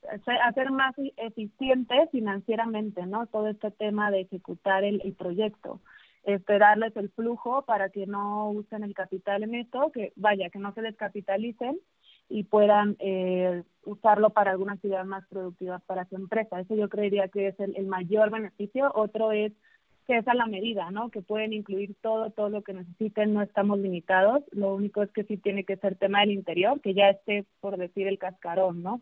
Speaker 6: hacer más eficiente financieramente, ¿no? Todo este tema de ejecutar el, proyecto esperarles el flujo para que no usen el capital en esto, que vaya, que no se descapitalicen y puedan eh, usarlo para alguna actividad más productiva para su empresa. Eso yo creería que es el, mayor beneficio. Otro es que es a la medida, ¿no? Que pueden incluir todo, todo lo que necesiten, no estamos limitados. Lo único es que sí tiene que ser tema del interior, que ya esté, por decir, el cascarón, ¿no?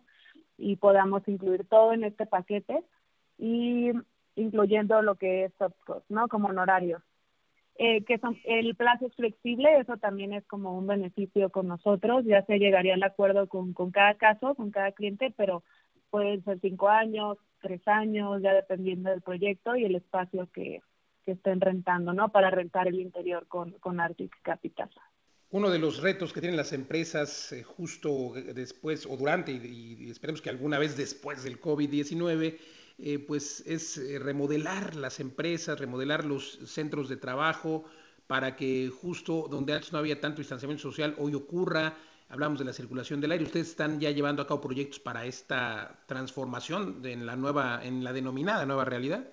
Speaker 6: Y podamos incluir todo en este paquete y incluyendo lo que es soft cost, ¿no? Como honorarios. eh, que son, el plazo es flexible, eso también es como un beneficio con nosotros, ya se llegaría al acuerdo con, con cada caso, con cada cliente, pero pueden ser cinco años, tres años, ya dependiendo del proyecto y el espacio que, que estén rentando, ¿no? Para rentar el interior con, con Arctic Capital.
Speaker 1: Uno de los retos que tienen las empresas eh, justo después o durante, y, esperemos que alguna vez después del COVID-19, eh, pues es eh, remodelar las empresas, remodelar los centros de trabajo para que justo donde antes no había tanto distanciamiento social, hoy ocurra. Hablamos de la circulación del aire. Ustedes están ya llevando a cabo proyectos para esta transformación en la nueva, en la denominada nueva realidad.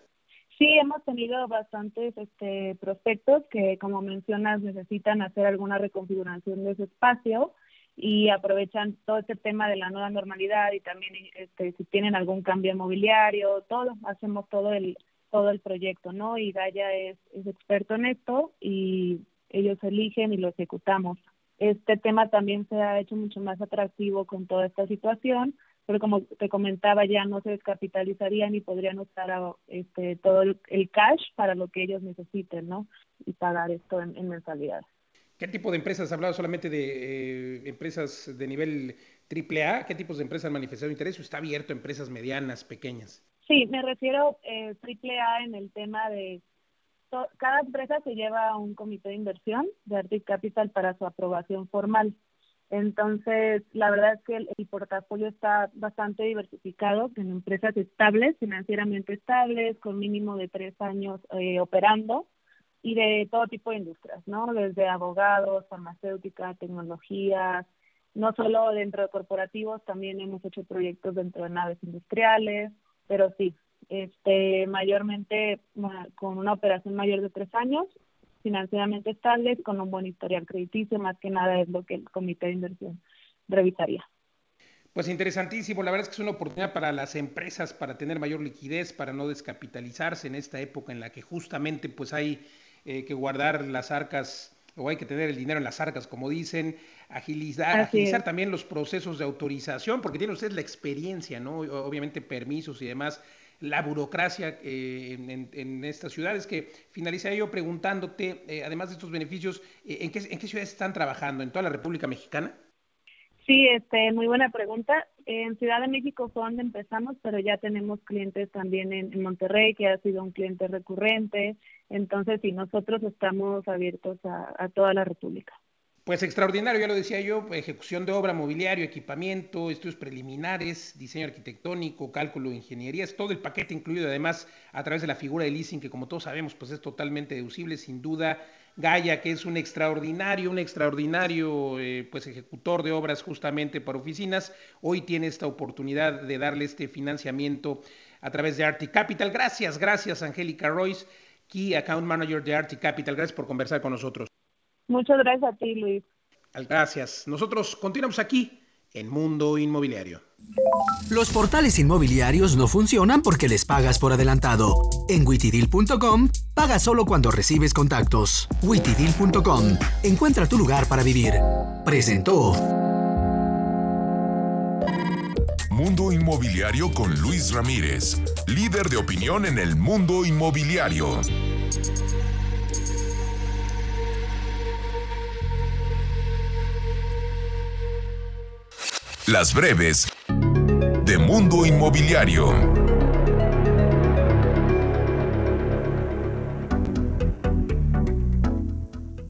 Speaker 6: Sí, hemos tenido bastantes este, prospectos que, como mencionas, necesitan hacer alguna reconfiguración de ese espacio y aprovechan todo este tema de la nueva normalidad y también este, si tienen algún cambio mobiliario, todo, hacemos todo el todo el proyecto, ¿no? Y Gaia es, es experto en esto y ellos eligen y lo ejecutamos. Este tema también se ha hecho mucho más atractivo con toda esta situación, pero como te comentaba, ya no se descapitalizarían y podrían usar este, todo el, cash para lo que ellos necesiten, ¿no? Y pagar esto en, en mensualidad.
Speaker 1: ¿Qué tipo de empresas? ¿Has hablado solamente de eh, empresas de nivel AAA? ¿Qué tipos de empresas han manifestado interés o está abierto a empresas medianas, pequeñas?
Speaker 6: Sí, me refiero eh, AAA en el tema de cada empresa se lleva a un comité de inversión de Arctic Capital para su aprobación formal. Entonces, la verdad es que el, portafolio está bastante diversificado en empresas estables, financieramente estables, con mínimo de tres años eh, operando y de todo tipo de industrias, ¿no? Desde abogados, farmacéutica, tecnologías, no solo dentro de corporativos, también hemos hecho proyectos dentro de naves industriales, pero sí, este, mayormente con una operación mayor de tres años, financieramente estables, con un buen historial crediticio, más que nada es lo que el comité de inversión revisaría.
Speaker 1: Pues interesantísimo, la verdad es que es una oportunidad para las empresas para tener mayor liquidez, para no descapitalizarse en esta época en la que justamente pues hay eh, que guardar las arcas o hay que tener el dinero en las arcas, como dicen, agilizar, agilizar también los procesos de autorización, porque tiene usted la experiencia, ¿no? Obviamente permisos y demás, la burocracia eh, en, estas ciudades, que finalizaría yo preguntándote, eh, además de estos beneficios, ¿en qué, ¿en qué ciudades están trabajando? ¿En toda la República Mexicana?
Speaker 6: Sí, este, muy buena pregunta. En Ciudad de México fue donde empezamos, pero ya tenemos clientes también en, Monterrey, que ha sido un cliente recurrente. Entonces, sí, nosotros estamos abiertos a, toda la República.
Speaker 1: Pues extraordinario, ya lo decía yo, ejecución de obra, mobiliario, equipamiento, estudios preliminares, diseño arquitectónico, cálculo, ingeniería, es todo el paquete incluido además a través de la figura de leasing que como todos sabemos pues es totalmente deducible, sin duda Gaya, que es un extraordinario, un extraordinario eh, pues ejecutor de obras justamente para oficinas, hoy tiene esta oportunidad de darle este financiamiento a través de Arctic Capital. Gracias, gracias Angélica Royce, Key Account Manager de Arctic Capital. Gracias por conversar con nosotros.
Speaker 6: Muchas gracias a ti, Luis.
Speaker 1: Gracias. Nosotros continuamos aquí en Mundo Inmobiliario.
Speaker 5: Los portales inmobiliarios no funcionan porque les pagas por adelantado. En witidil.com, paga solo cuando recibes contactos. witidil.com, encuentra tu lugar para vivir. Presentó.
Speaker 2: Mundo Inmobiliario con Luis Ramírez, líder de opinión en el mundo inmobiliario. Las breves de Mundo Inmobiliario.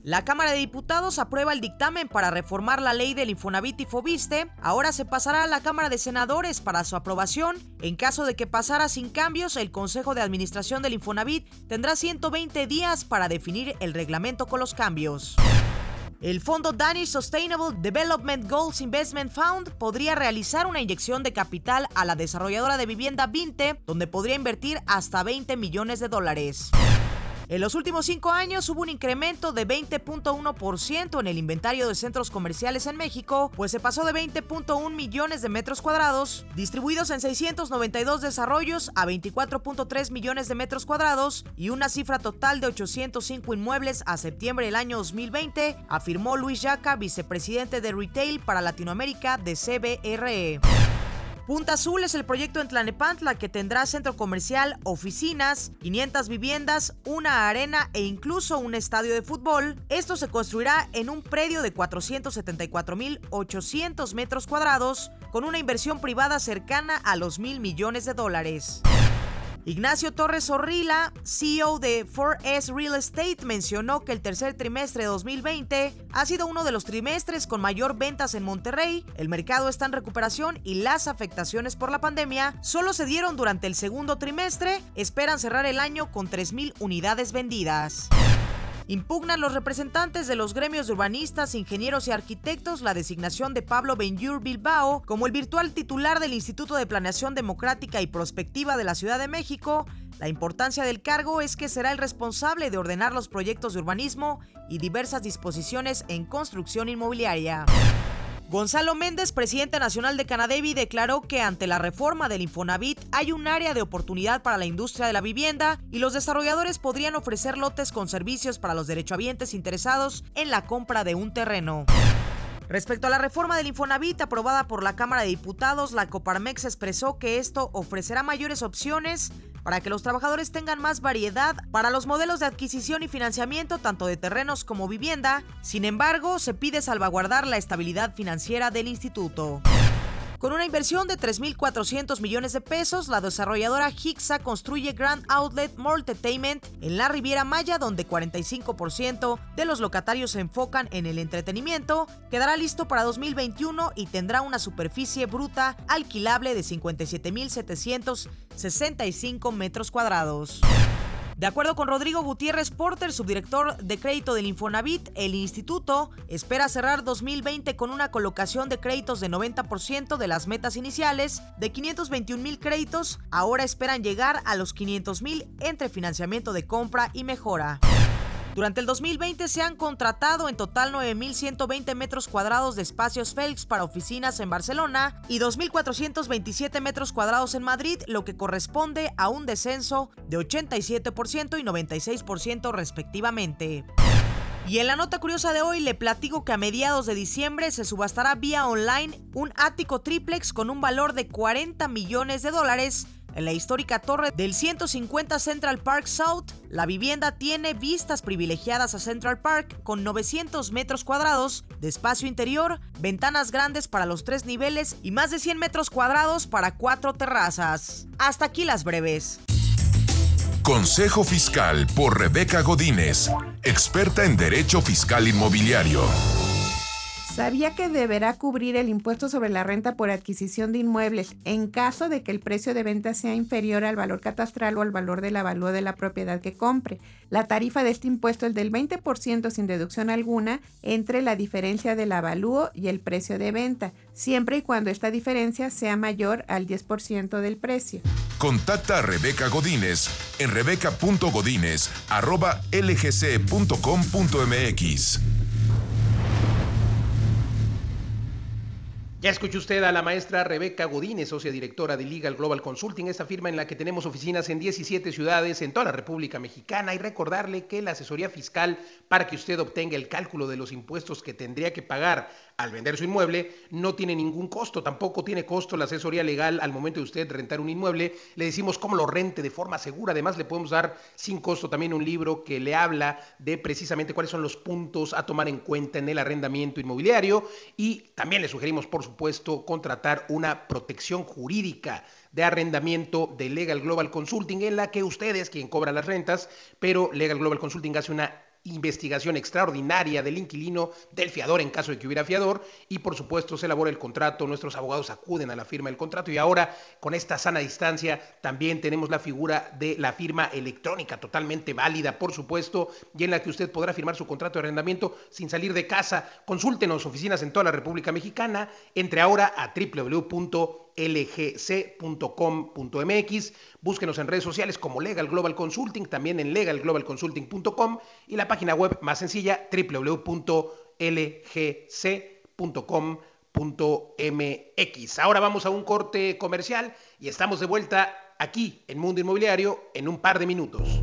Speaker 7: La Cámara de Diputados aprueba el dictamen para reformar la ley del Infonavit y Fobiste. Ahora se pasará a la Cámara de Senadores para su aprobación. En caso de que pasara sin cambios, el Consejo de Administración del Infonavit tendrá 120 días para definir el reglamento con los cambios. El fondo Danish Sustainable Development Goals Investment Fund podría realizar una inyección de capital a la desarrolladora de vivienda Vinte, donde podría invertir hasta 20 millones de dólares. En los últimos cinco años hubo un incremento de 20.1% en el inventario de centros comerciales en México, pues se pasó de 20.1 millones de metros cuadrados, distribuidos en 692 desarrollos, a 24.3 millones de metros cuadrados y una cifra total de 805 inmuebles a septiembre del año 2020, afirmó Luis Yaca, vicepresidente de Retail para Latinoamérica de CBRE. Punta Azul es el proyecto en Tlanepantla que tendrá centro comercial, oficinas, 500 viviendas, una arena e incluso un estadio de fútbol. Esto se construirá en un predio de 474.800 metros cuadrados con una inversión privada cercana a los mil millones de dólares. Ignacio Torres Orrila, CEO de 4S Real Estate, mencionó que el tercer trimestre de 2020 ha sido uno de los trimestres con mayor ventas en Monterrey. El mercado está en recuperación y las afectaciones por la pandemia solo se dieron durante el segundo trimestre. Esperan cerrar el año con 3.000 unidades vendidas. Impugnan los representantes de los gremios de urbanistas, ingenieros y arquitectos la designación de Pablo Benjur Bilbao como el virtual titular del Instituto de Planeación Democrática y Prospectiva de la Ciudad de México. La importancia del cargo es que será el responsable de ordenar los proyectos de urbanismo y diversas disposiciones en construcción inmobiliaria. Gonzalo Méndez, presidente nacional de Canadevi, declaró que ante la reforma del Infonavit hay un área de oportunidad para la industria de la vivienda y los desarrolladores podrían ofrecer lotes con servicios para los derechohabientes interesados en la compra de un terreno. Respecto a la reforma del Infonavit aprobada por la Cámara de Diputados, la Coparmex expresó que esto ofrecerá mayores opciones para que los trabajadores tengan más variedad para los modelos de adquisición y financiamiento tanto de terrenos como vivienda. Sin embargo, se pide salvaguardar la estabilidad financiera del instituto. Con una inversión de 3.400 millones de pesos, la desarrolladora Hixa construye Grand Outlet Entertainment en la Riviera Maya, donde 45% de los locatarios se enfocan en el entretenimiento. Quedará listo para 2021 y tendrá una superficie bruta alquilable de 57.765 metros cuadrados. De acuerdo con Rodrigo Gutiérrez Porter, subdirector de crédito del Infonavit, el instituto espera cerrar 2020 con una colocación de créditos de 90% de las metas iniciales. De 521 mil créditos, ahora esperan llegar a los 500 mil entre financiamiento de compra y mejora. Durante el 2020 se han contratado en total 9.120 metros cuadrados de espacios Félix para oficinas en Barcelona y 2.427 metros cuadrados en Madrid, lo que corresponde a un descenso de 87% y 96% respectivamente. Y en la nota curiosa de hoy le platico que a mediados de diciembre se subastará vía online un ático triplex con un valor de 40 millones de dólares en la histórica torre del 150 Central Park South, la vivienda tiene vistas privilegiadas a Central Park con 900 metros cuadrados de espacio interior, ventanas grandes para los tres niveles y más de 100 metros cuadrados para cuatro terrazas. Hasta aquí las breves.
Speaker 2: Consejo Fiscal por Rebeca Godínez, experta en Derecho Fiscal Inmobiliario.
Speaker 8: ¿Sabía que deberá cubrir el impuesto sobre la renta por adquisición de inmuebles en caso de que el precio de venta sea inferior al valor catastral o al valor del avalúo de la propiedad que compre? La tarifa de este impuesto es del 20% sin deducción alguna entre la diferencia del avalúo y el precio de venta, siempre y cuando esta diferencia sea mayor al 10% del precio.
Speaker 2: Contacta a Rebeca Godínez en rebeca.godínez.lgc.com.mx.
Speaker 1: Ya escuchó usted a la maestra Rebeca Godínez, socia directora de Legal Global Consulting, esta firma en la que tenemos oficinas en 17 ciudades en toda la República Mexicana y recordarle que la asesoría fiscal para que usted obtenga el cálculo de los impuestos que tendría que pagar al vender su inmueble no tiene ningún costo, tampoco tiene costo la asesoría legal al momento de usted rentar un inmueble. Le decimos cómo lo rente de forma segura. Además, le podemos dar sin costo también un libro que le habla de precisamente cuáles son los puntos a tomar en cuenta en el arrendamiento inmobiliario. Y también le sugerimos, por supuesto, contratar una protección jurídica de arrendamiento de Legal Global Consulting, en la que usted es quien cobra las rentas, pero Legal Global Consulting hace una investigación extraordinaria del inquilino, del fiador en caso de que hubiera fiador y por supuesto se elabora el contrato, nuestros abogados acuden a la firma del contrato y ahora con esta sana distancia también tenemos la figura de la firma electrónica totalmente válida por supuesto y en la que usted podrá firmar su contrato de arrendamiento sin salir de casa. Consúltenos oficinas en toda la República Mexicana, entre ahora a www lgc.com.mx. Búsquenos en redes sociales como Legal Global Consulting, también en legalglobalconsulting.com y la página web más sencilla www.lgc.com.mx. Ahora vamos a un corte comercial y estamos de vuelta aquí en Mundo Inmobiliario en un par de minutos.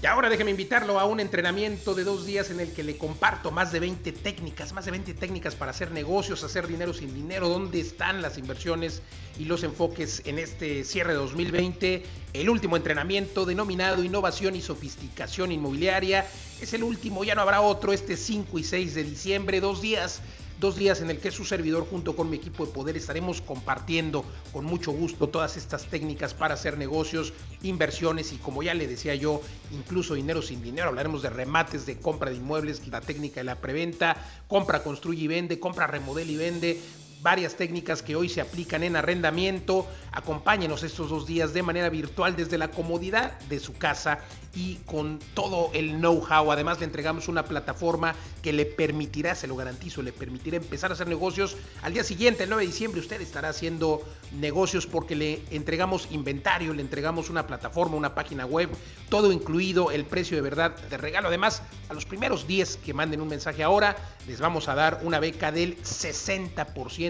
Speaker 1: Y ahora déjeme invitarlo a un entrenamiento de dos días en el que le comparto más de 20 técnicas, más de 20 técnicas para hacer negocios, hacer dinero sin dinero, dónde están las inversiones y los enfoques en este cierre de 2020. El último entrenamiento denominado Innovación y Sofisticación Inmobiliaria es el último, ya no habrá otro, este 5 y 6 de diciembre, dos días dos días en el que su servidor junto con mi equipo de poder estaremos compartiendo con mucho gusto todas estas técnicas para hacer negocios, inversiones y como ya le decía yo, incluso dinero sin dinero. Hablaremos de remates, de compra de inmuebles, la técnica de la preventa, compra, construye y vende, compra, remodela y vende, varias técnicas que hoy se aplican en arrendamiento. Acompáñenos estos dos días de manera virtual desde la comodidad de su casa y con todo el know-how. Además le entregamos una plataforma que le permitirá, se lo garantizo, le permitirá empezar a hacer negocios. Al día siguiente, el 9 de diciembre, usted estará haciendo negocios porque le entregamos inventario, le entregamos una plataforma, una página web, todo incluido, el precio de verdad de regalo. Además, a los primeros 10 que manden un mensaje ahora, les vamos a dar una beca del 60%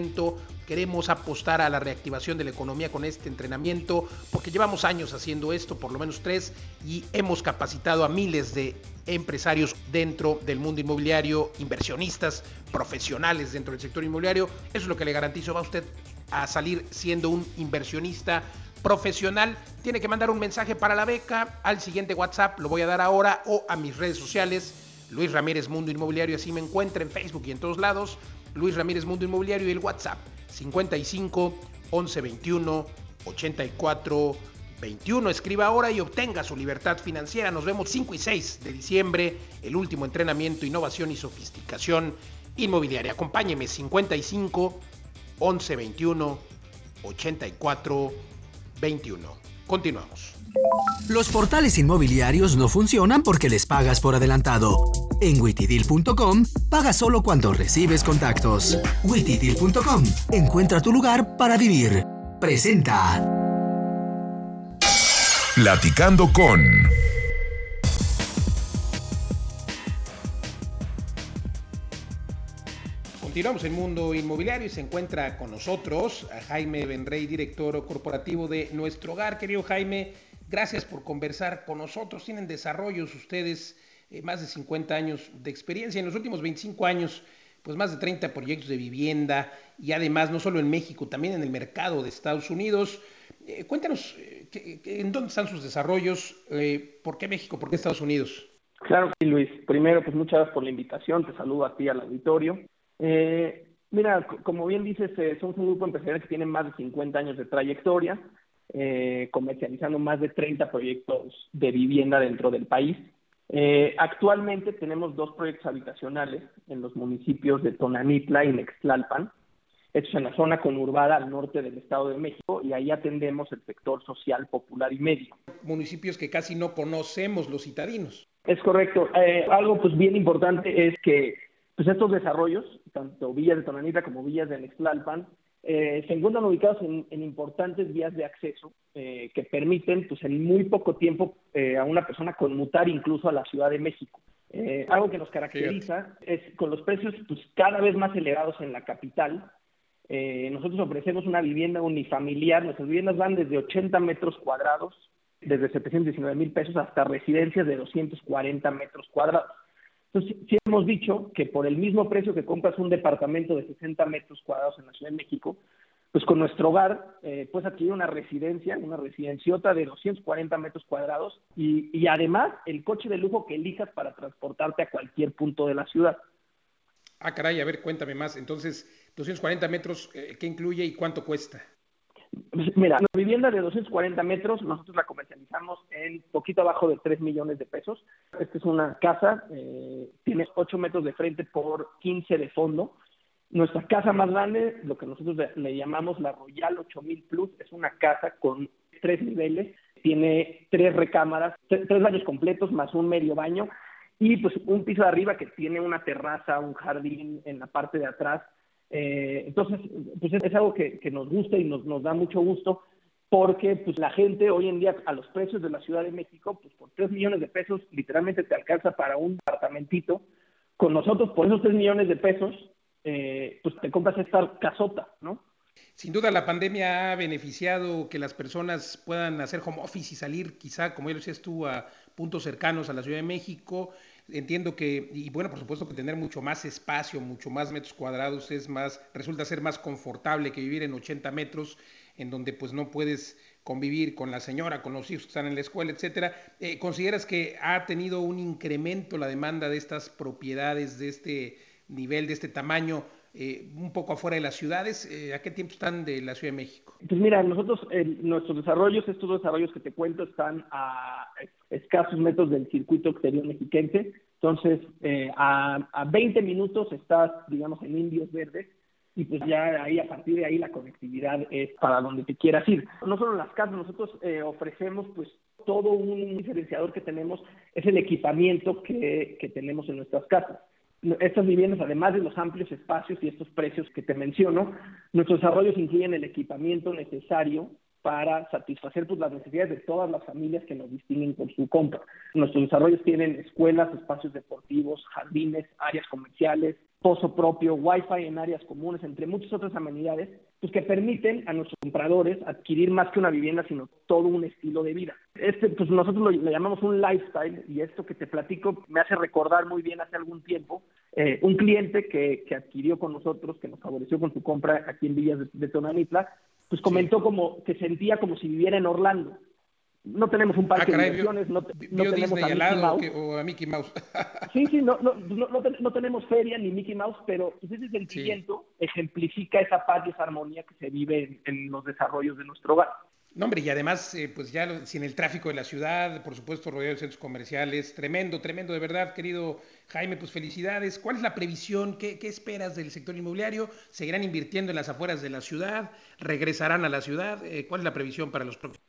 Speaker 1: Queremos apostar a la reactivación de la economía con este entrenamiento porque llevamos años haciendo esto, por lo menos tres, y hemos capacitado a miles de empresarios dentro del mundo inmobiliario, inversionistas, profesionales dentro del sector inmobiliario. Eso es lo que le garantizo. Va usted a salir siendo un inversionista profesional. Tiene que mandar un mensaje para la beca al siguiente WhatsApp, lo voy a dar ahora, o a mis redes sociales. Luis Ramírez Mundo Inmobiliario, así me encuentra en Facebook y en todos lados. Luis Ramírez Mundo Inmobiliario y el WhatsApp 55 11 21 84 21. Escriba ahora y obtenga su libertad financiera. Nos vemos 5 y 6 de diciembre, el último entrenamiento, innovación y sofisticación inmobiliaria. Acompáñeme 55 11 21 84 21. Continuamos.
Speaker 5: Los portales inmobiliarios no funcionan porque les pagas por adelantado. En witidil.com paga solo cuando recibes contactos. witidil.com encuentra tu lugar para vivir. Presenta.
Speaker 2: Platicando con.
Speaker 1: Continuamos en Mundo Inmobiliario y se encuentra con nosotros Jaime Benrey, director corporativo de Nuestro Hogar. Querido Jaime, Gracias por conversar con nosotros. Tienen desarrollos ustedes, eh, más de 50 años de experiencia. En los últimos 25 años, pues más de 30 proyectos de vivienda y además no solo en México, también en el mercado de Estados Unidos. Eh, cuéntanos, eh, ¿en dónde están sus desarrollos? ¿Por qué México? ¿Por qué Estados Unidos?
Speaker 9: Claro sí, Luis. Primero, pues muchas gracias por la invitación. Te saludo a ti al auditorio. mira, como bien dices, somos un grupo empresarial que tiene más de 50 años de trayectoria eh, comercializando más de 30 proyectos de vivienda dentro del país. Eh, actualmente tenemos dos proyectos habitacionales en los municipios de Tonanitla y Nextlalpan. Es en la zona conurbada al norte del Estado de México y ahí atendemos el sector social, popular y medio.
Speaker 1: Municipios que casi no conocemos los citadinos.
Speaker 9: Es correcto. Eh, algo pues bien importante es que pues estos desarrollos, tanto villas de Tonanitla como villas de Nextlalpan, eh, se encuentran ubicados en, importantes vías de acceso eh, que permiten, pues, en muy poco tiempo eh, a una persona conmutar incluso a la Ciudad de México. algo que nos caracteriza es con los precios pues, cada vez más elevados en la capital. nosotros ofrecemos una vivienda unifamiliar. Nuestras viviendas van desde 80 metros cuadrados, desde 719 mil pesos, hasta residencias de 240 metros cuadrados. Entonces, sí hemos dicho que por el mismo precio que compras un departamento de 60 metros cuadrados en la Ciudad de México, pues con nuestro hogar eh, puedes adquirir una residencia, una residenciota de 240 metros cuadrados y, y además el coche de lujo que elijas para transportarte a cualquier punto de la ciudad.
Speaker 1: Ah, caray, a ver, cuéntame más. Entonces, 240 metros, eh, ¿qué incluye y cuánto cuesta?
Speaker 9: Mira, la vivienda de 240 metros nosotros la comercializamos en poquito abajo de 3 millones de pesos. Esta es una casa, eh, tiene 8 metros de frente por 15 de fondo. Nuestra casa más grande, lo que nosotros le, llamamos la Royal 8000 Plus, es una casa con tres niveles, tiene tres recámaras, tres baños completos más un medio baño y pues un piso de arriba que tiene una terraza, un jardín en la parte de atrás. Eh, entonces, pues es, algo que, nos gusta y nos, da mucho gusto porque pues la gente hoy en día a los precios de la Ciudad de México, pues por 3 millones de pesos literalmente te alcanza para un apartamentito. Con nosotros, por esos 3 millones de pesos, eh, pues te compras esta casota, ¿no?
Speaker 1: Sin duda la pandemia ha beneficiado que las personas puedan hacer home office y salir quizá, como ya lo decías tú, a puntos cercanos a la Ciudad de México. Entiendo que, y bueno, por supuesto que tener mucho más espacio, mucho más metros cuadrados es más, resulta ser más confortable que vivir en 80 metros, en donde pues no puedes convivir con la señora, con los hijos que están en la escuela, etcétera. Eh, ¿Consideras que ha tenido un incremento la demanda de estas propiedades de este nivel, de este tamaño, eh, un poco afuera de las ciudades. Eh, ¿A qué tiempo están de la Ciudad de México?
Speaker 9: Pues mira, nosotros, nuestros desarrollos, estos desarrollos que te cuento, están a escasos metros del circuito exterior mexiquense. Entonces, eh, a, a 20 minutos estás, digamos, en Indios Verdes y pues ya ahí a partir de ahí la conectividad es para donde te quieras ir. No solo las casas, nosotros ofrecemos pues todo un diferenciador que tenemos es el equipamiento que, que tenemos en nuestras casas estas viviendas, además de los amplios espacios y estos precios que te menciono, nuestros desarrollos incluyen el equipamiento necesario para satisfacer pues, las necesidades de todas las familias que nos distinguen por su compra. Nuestros desarrollos tienen escuelas, espacios deportivos, jardines, áreas comerciales, pozo propio, wifi en áreas comunes, entre muchas otras amenidades, pues que permiten a nuestros compradores adquirir más que una vivienda, sino todo un estilo de vida. Este, pues nosotros lo, llamamos un lifestyle y esto que te platico me hace recordar muy bien hace algún tiempo eh, un cliente que, que, adquirió con nosotros, que nos favoreció con su compra aquí en Villas de, de Tonanitla, pues comentó como que sentía como si viviera en Orlando no tenemos un parque ah, de diversiones, no, tenemos a Mickey Mouse.
Speaker 1: o a Mickey Mouse.
Speaker 9: sí, sí, no, no, no, tenemos feria ni Mickey Mouse, pero pues, ese sentimiento ejemplifica esa paz y esa armonía que se vive en, los desarrollos de nuestro hogar.
Speaker 1: No, hombre, y además, eh, pues ya sin el tráfico de la ciudad, por supuesto, rodeado de centros comerciales, tremendo, tremendo, de verdad, querido Jaime, pues felicidades. ¿Cuál es la previsión? ¿Qué, qué esperas del sector inmobiliario? ¿Seguirán invirtiendo en las afueras de la ciudad? ¿Regresarán a la ciudad? Eh, ¿Cuál es la previsión para los próximos?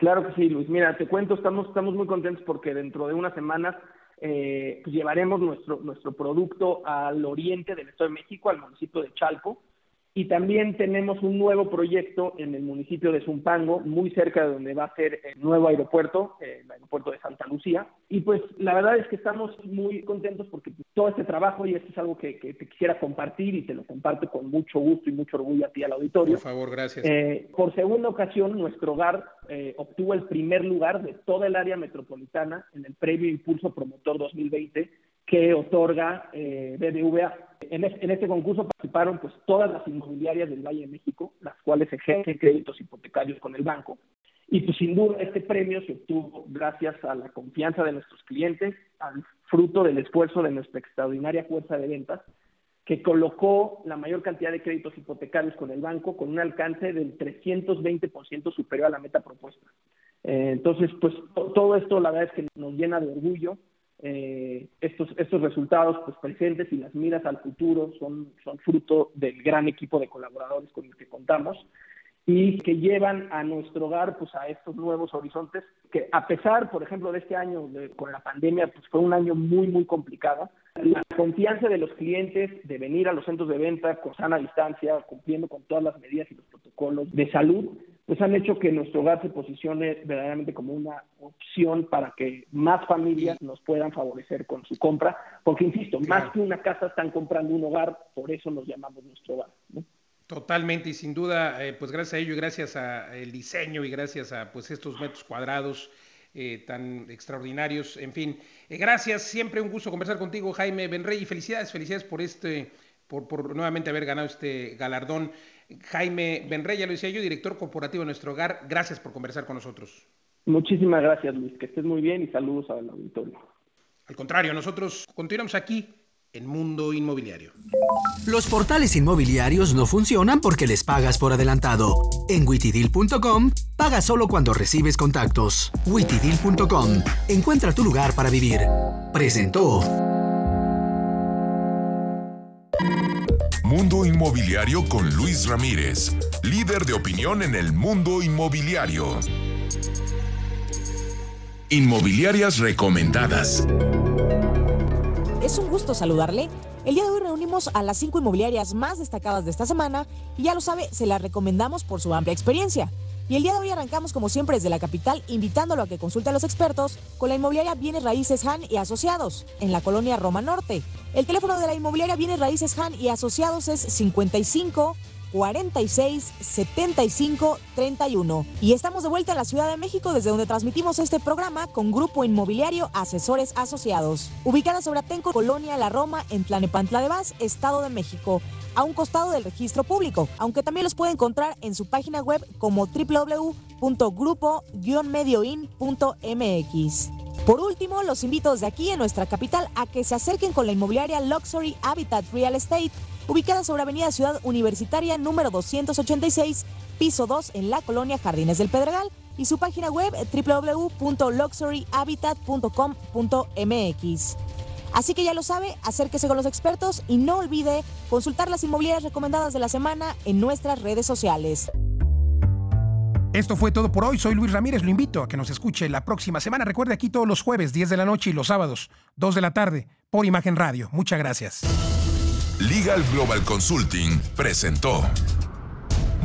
Speaker 9: Claro que sí, Luis. Mira, te cuento, estamos, estamos muy contentos porque dentro de unas semanas eh, pues llevaremos nuestro, nuestro producto al oriente del Estado de México, al municipio de Chalco, y también tenemos un nuevo proyecto en el municipio de Zumpango, muy cerca de donde va a ser el nuevo aeropuerto, el aeropuerto de Santa Lucía. Y pues la verdad es que estamos muy contentos porque todo este trabajo, y esto es algo que, te quisiera compartir y te lo comparto con mucho gusto y mucho orgullo a ti al auditorio.
Speaker 1: Por favor, gracias.
Speaker 9: Eh, por segunda ocasión, nuestro hogar eh, obtuvo el primer lugar de toda el área metropolitana en el Premio Impulso Promotor 2020 que otorga eh, BBVA. En, este concurso participaron pues todas las inmobiliarias del Valle de México, las cuales ejercen créditos hipotecarios con el banco. Y pues sin duda este premio se obtuvo gracias a la confianza de nuestros clientes, al fruto del esfuerzo de nuestra extraordinaria fuerza de ventas, que colocó la mayor cantidad de créditos hipotecarios con el banco con un alcance del 320% superior a la meta propuesta. Eh, entonces, pues todo esto la verdad es que nos llena de orgullo eh, estos, estos resultados pues, presentes y las miras al futuro son, son fruto del gran equipo de colaboradores con el que contamos y que llevan a nuestro hogar pues a estos nuevos horizontes que a pesar por ejemplo de este año con la pandemia pues fue un año muy muy complicado. La confianza de los clientes de venir a los centros de venta con sana distancia cumpliendo con todas las medidas y los protocolos de salud pues han hecho que nuestro hogar se posicione verdaderamente como una opción para que más familias nos puedan favorecer con su compra, porque insisto, más que una casa están comprando un hogar, por eso nos llamamos nuestro hogar.
Speaker 1: Totalmente y sin duda, eh, pues gracias a ello y gracias al diseño y gracias a pues estos metros cuadrados eh, tan extraordinarios, en fin, eh, gracias, siempre un gusto conversar contigo Jaime Benrey y felicidades, felicidades por este, por, por nuevamente haber ganado este galardón. Jaime Benrey, ya lo decía yo, director corporativo de nuestro hogar. Gracias por conversar con nosotros.
Speaker 9: Muchísimas gracias, Luis. Que estés muy bien y saludos al auditorio.
Speaker 1: Al contrario, nosotros continuamos aquí en Mundo Inmobiliario.
Speaker 5: Los portales inmobiliarios no funcionan porque les pagas por adelantado. En witidil.com, paga solo cuando recibes contactos. witidil.com, encuentra tu lugar para vivir. Presentó.
Speaker 2: Mundo Inmobiliario con Luis Ramírez, líder de opinión en el mundo inmobiliario. Inmobiliarias recomendadas.
Speaker 7: Es un gusto saludarle. El día de hoy reunimos a las cinco inmobiliarias más destacadas de esta semana y ya lo sabe, se las recomendamos por su amplia experiencia. Y el día de hoy arrancamos como siempre desde la capital, invitándolo a que consulte a los expertos con la inmobiliaria Bienes Raíces Han y Asociados, en la colonia Roma Norte. El teléfono de la inmobiliaria Bienes Raíces Han y Asociados es 55 46 75 31. Y estamos de vuelta en la Ciudad de México desde donde transmitimos este programa con Grupo Inmobiliario Asesores Asociados, ubicada sobre Atenco, Colonia La Roma, en Tlanepantla de Vaz, Estado de México, a un costado del registro público, aunque también los puede encontrar en su página web como www.grupo-medioin.mx. Por último, los invito desde aquí en nuestra capital a que se acerquen con la inmobiliaria Luxury Habitat Real Estate ubicada sobre Avenida Ciudad Universitaria número 286, piso 2 en la colonia Jardines del Pedregal y su página web www.luxuryhabitat.com.mx. Así que ya lo sabe, acérquese con los expertos y no olvide consultar las inmobiliarias recomendadas de la semana en nuestras redes sociales.
Speaker 1: Esto fue todo por hoy. Soy Luis Ramírez. Lo invito a que nos escuche la próxima semana. Recuerde aquí todos los jueves, 10 de la noche y los sábados, 2 de la tarde, por Imagen Radio. Muchas gracias.
Speaker 2: Legal Global Consulting presentó